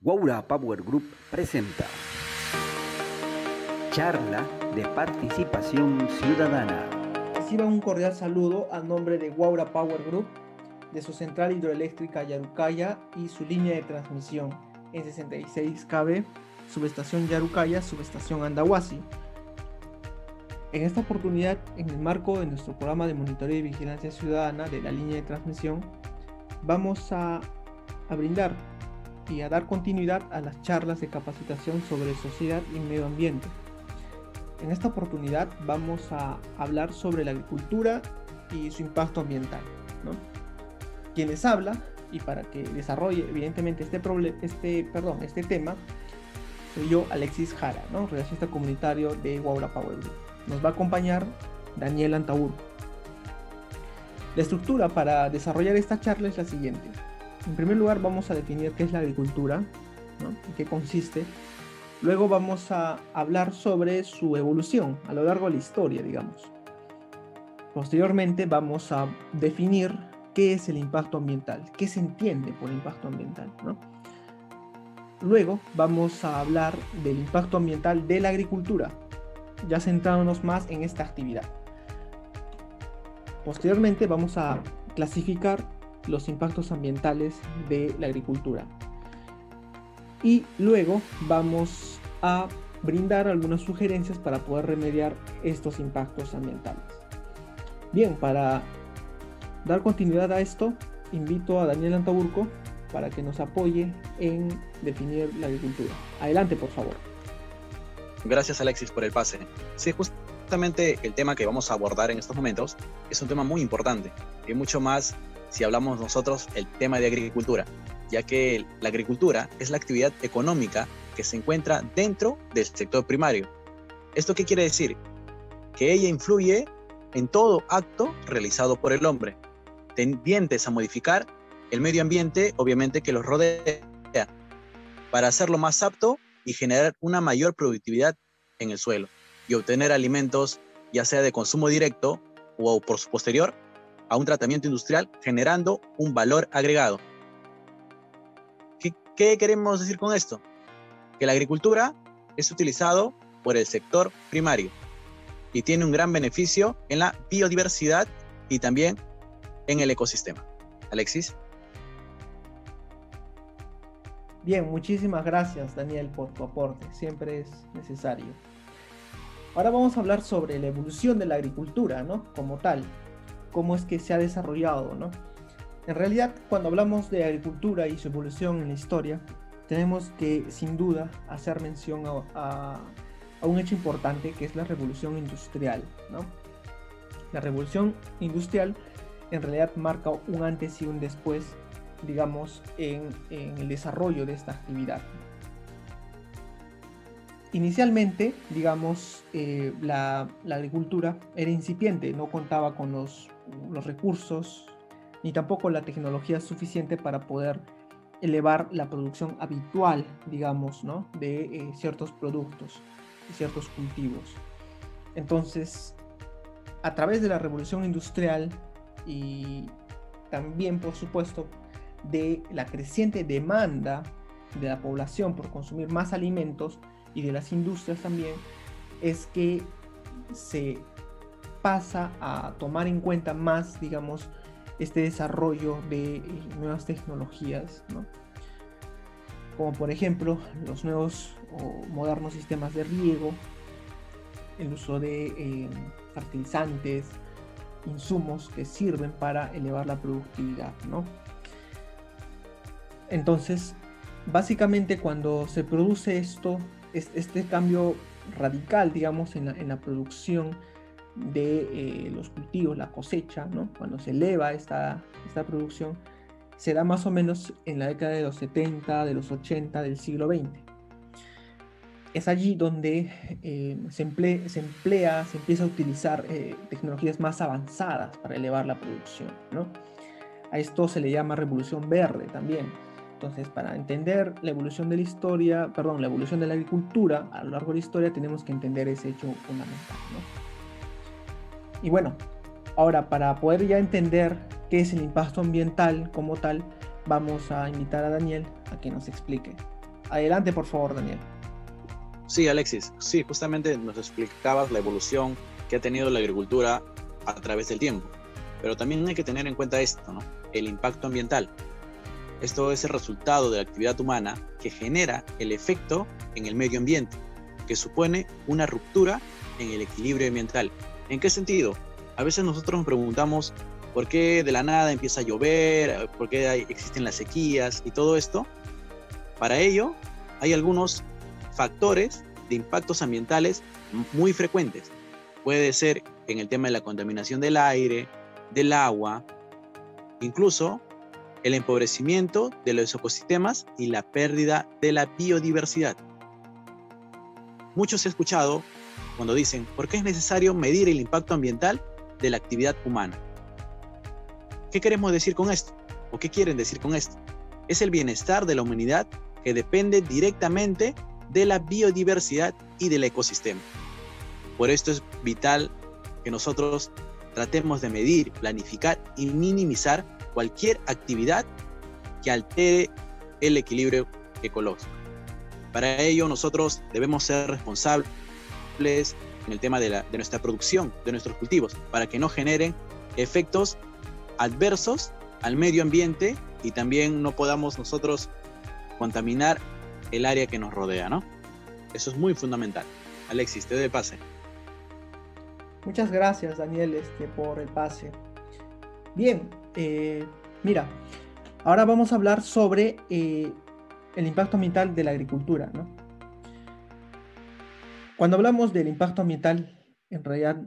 Guaura Power Group presenta Charla de Participación Ciudadana. Reciba un cordial saludo a nombre de Guaura Power Group, de su central hidroeléctrica Yarucaya y su línea de transmisión en 66 kV, subestación Yarucaya, subestación Andahuasi. En esta oportunidad, en el marco de nuestro programa de monitoreo y vigilancia ciudadana de la línea de transmisión, vamos a, a brindar y a dar continuidad a las charlas de capacitación sobre sociedad y medio ambiente. En esta oportunidad vamos a hablar sobre la agricultura y su impacto ambiental. ¿no? Quien les habla, y para que desarrolle evidentemente este, este, perdón, este tema, soy yo, Alexis Jara, ¿no? relacionista comunitario de Guaura Power. Nos va a acompañar Daniel Antaur. La estructura para desarrollar esta charla es la siguiente. En primer lugar vamos a definir qué es la agricultura, ¿no? qué consiste. Luego vamos a hablar sobre su evolución a lo largo de la historia, digamos. Posteriormente vamos a definir qué es el impacto ambiental, qué se entiende por impacto ambiental. ¿no? Luego vamos a hablar del impacto ambiental de la agricultura, ya centrándonos más en esta actividad. Posteriormente vamos a clasificar los impactos ambientales de la agricultura. Y luego vamos a brindar algunas sugerencias para poder remediar estos impactos ambientales. Bien, para dar continuidad a esto, invito a Daniel Antaburco para que nos apoye en definir la agricultura. Adelante, por favor. Gracias, Alexis, por el pase. Sí, justamente el tema que vamos a abordar en estos momentos es un tema muy importante y mucho más si hablamos nosotros el tema de agricultura, ya que la agricultura es la actividad económica que se encuentra dentro del sector primario. ¿Esto qué quiere decir? Que ella influye en todo acto realizado por el hombre, tendientes a modificar el medio ambiente, obviamente, que los rodea, para hacerlo más apto y generar una mayor productividad en el suelo y obtener alimentos, ya sea de consumo directo o por su posterior, a un tratamiento industrial generando un valor agregado. ¿Qué, queremos decir con esto? Que la agricultura es utilizado por el sector primario y tiene un gran beneficio en la biodiversidad y también en el ecosistema. Alexis. Bien, muchísimas gracias Daniel por tu aporte, siempre es necesario. Ahora vamos a hablar sobre la evolución de la agricultura, ¿no? Como tal cómo es que se ha desarrollado, ¿no? En realidad, cuando hablamos de agricultura y su evolución en la historia, tenemos que, sin duda, hacer mención a, un hecho importante que es la revolución industrial, ¿no? La revolución industrial en realidad marca un antes y un después, digamos, en, el desarrollo de esta actividad. Inicialmente, digamos, eh, la, agricultura era incipiente, no contaba con los recursos ni tampoco la tecnología suficiente para poder elevar la producción habitual, digamos, ¿no? de eh, ciertos productos, de ciertos cultivos. Entonces, a través de la revolución industrial y también, por supuesto, de la creciente demanda de la población por consumir más alimentos y de las industrias también, es que se pasa a tomar en cuenta más, digamos, este desarrollo de eh, nuevas tecnologías, como por ejemplo los nuevos o modernos sistemas de riego, el uso de eh, fertilizantes, insumos que sirven para elevar la productividad. ¿no? Entonces, básicamente cuando se produce esto, este cambio radical, digamos, en la, en la producción de eh, los cultivos, la cosecha, ¿no? cuando se eleva esta, esta producción, se da más o menos en la década de los 70, de los 80 del siglo XX. Es allí donde eh, se, emplea, se, emplea, se empieza a utilizar eh, tecnologías más avanzadas para elevar la producción. ¿no? A esto se le llama revolución verde también. Entonces, para entender la evolución de la historia, perdón, la evolución de la agricultura a lo largo de la historia, tenemos que entender ese hecho fundamental. ¿no? Y bueno, ahora para poder ya entender qué es el impacto ambiental como tal, vamos a invitar a Daniel a que nos explique. Adelante, por favor, Daniel. Sí, Alexis, sí, justamente nos explicabas la evolución que ha tenido la agricultura a través del tiempo. Pero también hay que tener en cuenta esto, ¿no? El impacto ambiental. Esto es el resultado de la actividad humana que genera el efecto en el medio ambiente, que supone una ruptura en el equilibrio ambiental. ¿En qué sentido? A veces nosotros nos preguntamos por qué de la nada empieza a llover, por qué existen las sequías y todo esto. Para ello, hay algunos factores de impactos ambientales muy frecuentes. Puede ser en el tema de la contaminación del aire, del agua, incluso el empobrecimiento de los ecosistemas y la pérdida de la biodiversidad. Muchos he escuchado cuando dicen, ¿por qué es necesario medir el impacto ambiental de la actividad humana? ¿Qué queremos decir con esto? ¿O qué quieren decir con esto? Es el bienestar de la humanidad que depende directamente de la biodiversidad y del ecosistema. Por esto es vital que nosotros tratemos de medir, planificar y minimizar cualquier actividad que altere el equilibrio ecológico. Para ello nosotros debemos ser responsables en el tema de, de nuestra producción, de nuestros cultivos, para que no generen efectos adversos al medio ambiente y también no podamos nosotros contaminar el área que nos rodea, ¿no? Eso es muy fundamental. Alexis, te doy pase. Muchas gracias, Daniel, este, por el pase. Bien, eh, mira, ahora vamos a hablar sobre eh, el impacto ambiental de la agricultura, ¿no? Cuando hablamos del impacto ambiental, en realidad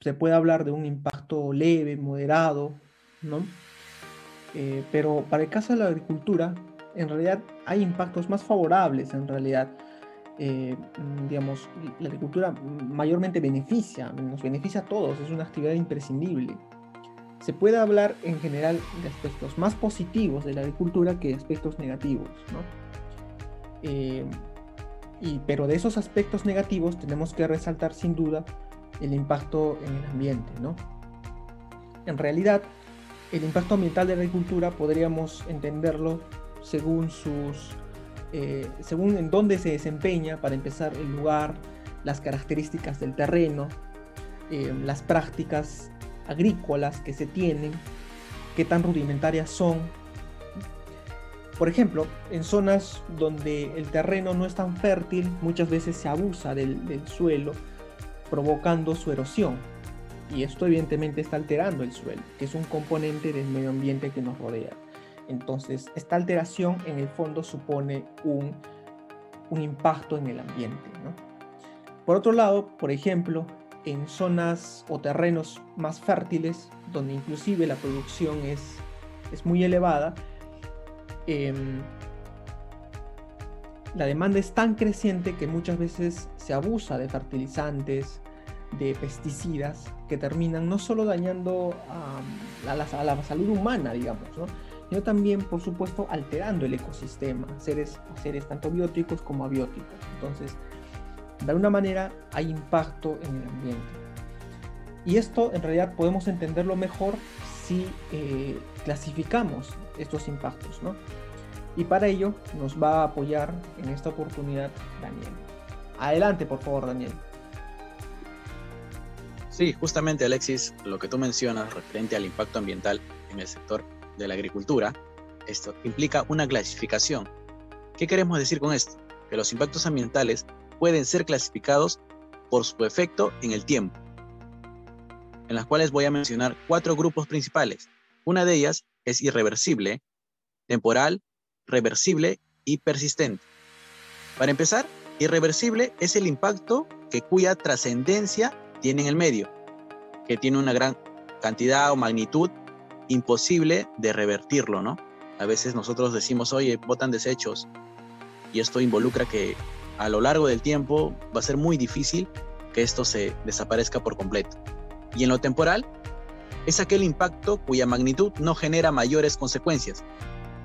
se puede hablar de un impacto leve, moderado, ¿no? Eh, pero para el caso de la agricultura, en realidad hay impactos más favorables, en realidad. Digamos, la agricultura mayormente beneficia, nos beneficia a todos, es una actividad imprescindible. Se puede hablar en general de aspectos más positivos de la agricultura que de aspectos negativos, ¿no? Eh, y, pero de esos aspectos negativos tenemos que resaltar sin duda el impacto en el ambiente, ¿no? En realidad, el impacto ambiental de la agricultura podríamos entenderlo según sus eh, según en dónde se desempeña, para empezar, el lugar, las características del terreno, eh, las prácticas agrícolas que se tienen, qué tan rudimentarias son. Por ejemplo, en zonas donde el terreno no es tan fértil, muchas veces se abusa del, suelo, provocando su erosión. Y esto evidentemente está alterando el suelo, que es un componente del medio ambiente que nos rodea. Entonces, esta alteración en el fondo supone un, impacto en el ambiente. Por otro lado, por ejemplo, en zonas o terrenos más fértiles, donde inclusive la producción es, es muy elevada, em, la demanda es tan creciente que muchas veces se abusa de fertilizantes, de pesticidas, que terminan no solo dañando a, la, a la salud humana, digamos, ¿no? sino también, por supuesto, alterando el ecosistema, seres, seres tanto bióticos como abióticos. Entonces, de alguna manera hay impacto en el ambiente. Y esto en realidad podemos entenderlo mejor si eh, clasificamos estos impactos, ¿no? Y para ello nos va a apoyar en esta oportunidad Daniel. Adelante, por favor, Daniel. Sí, justamente Alexis, lo que tú mencionas referente al impacto ambiental en el sector de la agricultura, esto implica una clasificación. ¿Qué queremos decir con esto? Que los impactos ambientales pueden ser clasificados por su efecto en el tiempo, en las cuales voy a mencionar cuatro grupos principales. Una de ellas es irreversible, temporal, reversible y persistente. Para empezar, irreversible es el impacto que cuya trascendencia tiene en el medio, que tiene una gran cantidad o magnitud imposible de revertirlo, ¿no? A veces nosotros decimos, oye, botan desechos y esto involucra que a lo largo del tiempo va a ser muy difícil que esto se desaparezca por completo. Y en lo temporal, es aquel impacto cuya magnitud no genera mayores consecuencias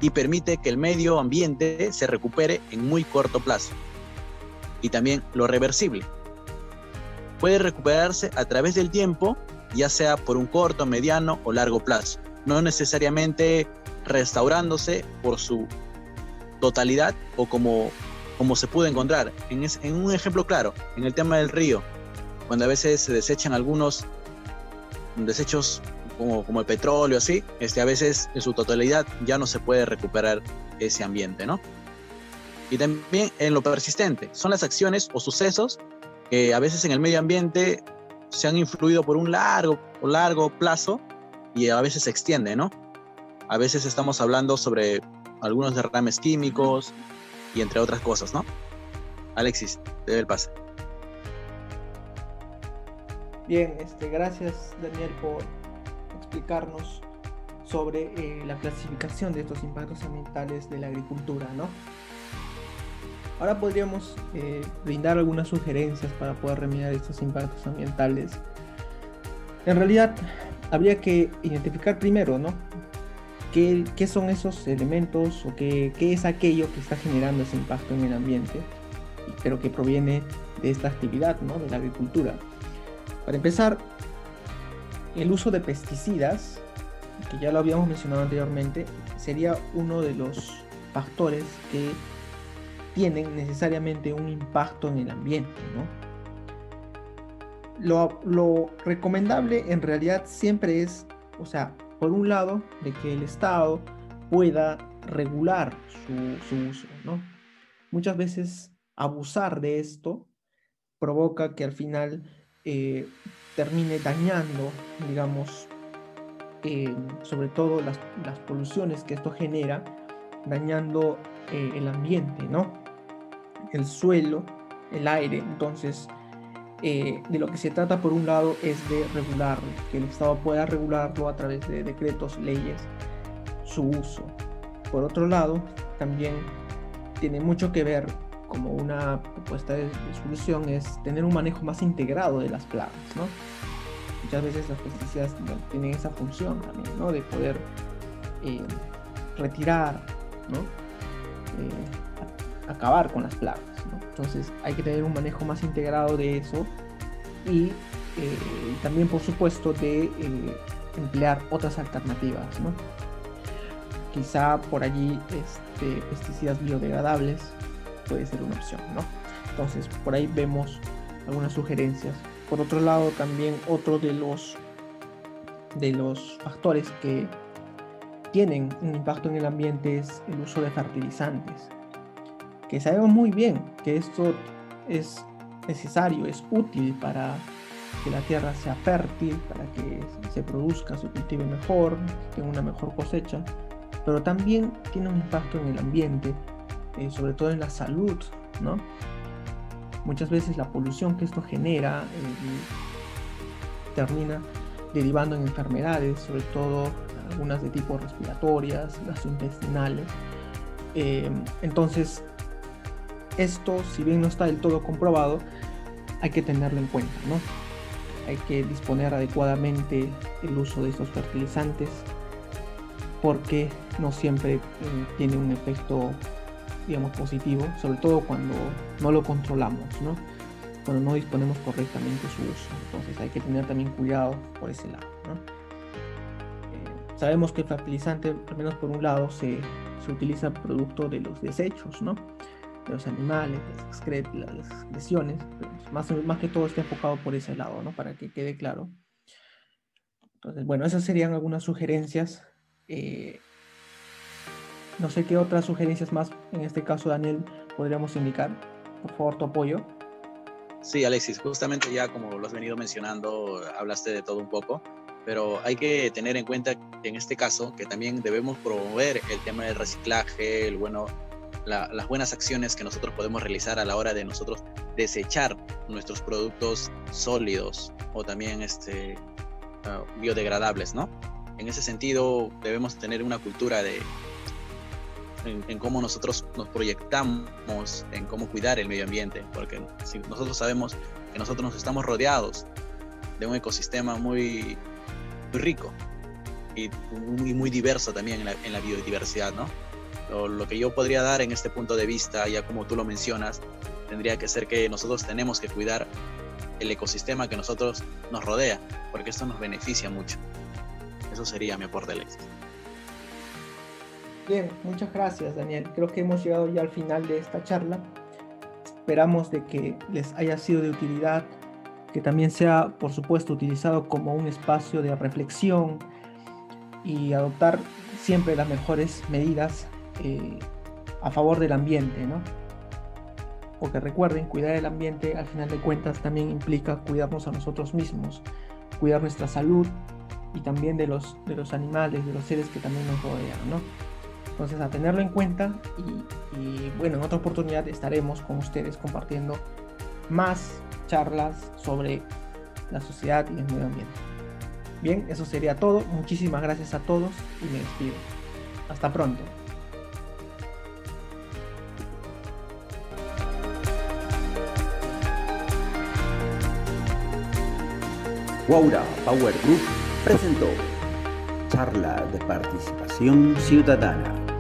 y permite que el medio ambiente se recupere en muy corto plazo. Y también lo reversible. Puede recuperarse a través del tiempo, ya sea por un corto, mediano o largo plazo no necesariamente restaurándose por su totalidad o como, como se pudo encontrar. En, en un ejemplo claro, en el tema del río, cuando a veces se desechan algunos desechos como, como el petróleo, así, este, a veces en su totalidad ya no se puede recuperar ese ambiente, ¿no? Y también en lo persistente, son las acciones o sucesos que a veces en el medio ambiente se han influido por un largo largo plazo y a veces se extiende, ¿no? A veces estamos hablando sobre algunos derrames químicos y entre otras cosas, ¿no? Alexis, te doy el pase. Bien, este, gracias Daniel por explicarnos sobre eh, la clasificación de estos impactos ambientales de la agricultura, ¿no? Ahora podríamos eh, brindar algunas sugerencias para poder remediar estos impactos ambientales. En realidad, habría que identificar primero, ¿no? ¿Qué, son esos elementos o qué, qué, es aquello que está generando ese impacto en el ambiente, pero que proviene de esta actividad, ¿no? De la agricultura. Para empezar, el uso de pesticidas, que ya lo habíamos mencionado anteriormente, sería uno de los factores que tienen necesariamente un impacto en el ambiente. ¿no? Lo, lo, recomendable en realidad siempre es, o sea, por un lado, de que el Estado pueda regular su, uso. ¿no? Muchas veces abusar de esto provoca que al final eh, termine dañando, digamos, eh, sobre todo las, las, poluciones que esto genera, dañando eh, el ambiente, ¿no? El suelo, el aire. Entonces, eh, de lo que se trata por un lado es de regularlo, que el Estado pueda regularlo a través de decretos, leyes, su uso. Por otro lado, también tiene mucho que ver como una propuesta de, solución es tener un manejo más integrado de las plagas, ¿no? Muchas veces las pesticidas tienen esa función también, ¿no? De poder eh, retirar, ¿no? Eh, acabar con las plagas, Entonces hay que tener un manejo más integrado de eso y eh, también, por supuesto, de eh, emplear otras alternativas, ¿no? Quizá por allí este, pesticidas biodegradables, puede ser una opción, ¿no? Entonces, por ahí vemos algunas sugerencias. Por otro lado, también otro de los de los factores que tienen un impacto en el ambiente es el uso de fertilizantes. Que sabemos muy bien que esto es necesario, es útil para que la tierra sea fértil, para que se produzca, se cultive mejor, tenga una mejor cosecha, pero también tiene un impacto en el ambiente eh, sobre todo en la salud, ¿no? Muchas veces la polución que esto genera eh, termina derivando en enfermedades, sobre todo algunas de tipo respiratorias, gastrointestinales. Eh, entonces, esto, si bien no está del todo comprobado, hay que tenerlo en cuenta, ¿no? Hay que disponer adecuadamente el uso de estos fertilizantes porque no siempre tiene un efecto digamos, positivo, sobre todo cuando no lo controlamos, ¿no? Cuando no disponemos correctamente su uso. Entonces hay que tener también cuidado por ese lado, ¿no? Eh, sabemos que el fertilizante, al menos por un lado, se, se utiliza producto de los desechos, ¿no? De los animales, las, las excreciones, más, más que todo está enfocado por ese lado, ¿no? Para que quede claro. Entonces, bueno, esas serían algunas sugerencias. Eh, no sé qué otras sugerencias más, en este caso Daniel, podríamos indicar. Por favor, tu apoyo. Sí, Alexis, justamente ya como lo has venido mencionando, hablaste de todo un poco, pero hay que tener en cuenta en este caso que también debemos promover el tema del reciclaje, el bueno, las buenas acciones que nosotros podemos realizar a la hora de nosotros desechar nuestros productos sólidos o también este, uh, biodegradables, ¿no? En ese sentido debemos tener una cultura de en, cómo nosotros nos proyectamos, en cómo cuidar el medio ambiente, porque si nosotros sabemos que nosotros nos estamos rodeados de un ecosistema muy, rico y muy, muy diverso también en la, en la biodiversidad, ¿no? Lo, que yo podría dar en este punto de vista, ya como tú lo mencionas, tendría que ser que nosotros tenemos que cuidar el ecosistema que nosotros nos rodea, porque esto nos beneficia mucho. Eso sería mi aporte. Bien, muchas gracias Daniel. Creo que hemos llegado ya al final de esta charla. Esperamos de que les haya sido de utilidad, que también sea, por supuesto, utilizado como un espacio de reflexión y adoptar siempre las mejores medidas a favor del ambiente, ¿no? Porque recuerden, cuidar el ambiente al final de cuentas también implica cuidarnos a nosotros mismos, cuidar nuestra salud y también de los, de los animales, de los seres que también nos rodean, ¿no? Entonces, a tenerlo en cuenta y, y bueno, en otra oportunidad estaremos con ustedes compartiendo más charlas sobre la sociedad y el medio ambiente. Bien, eso sería todo. Muchísimas gracias a todos y me despido. Hasta pronto. Guaura Power Group presentó Charla de Participación Ciudadana.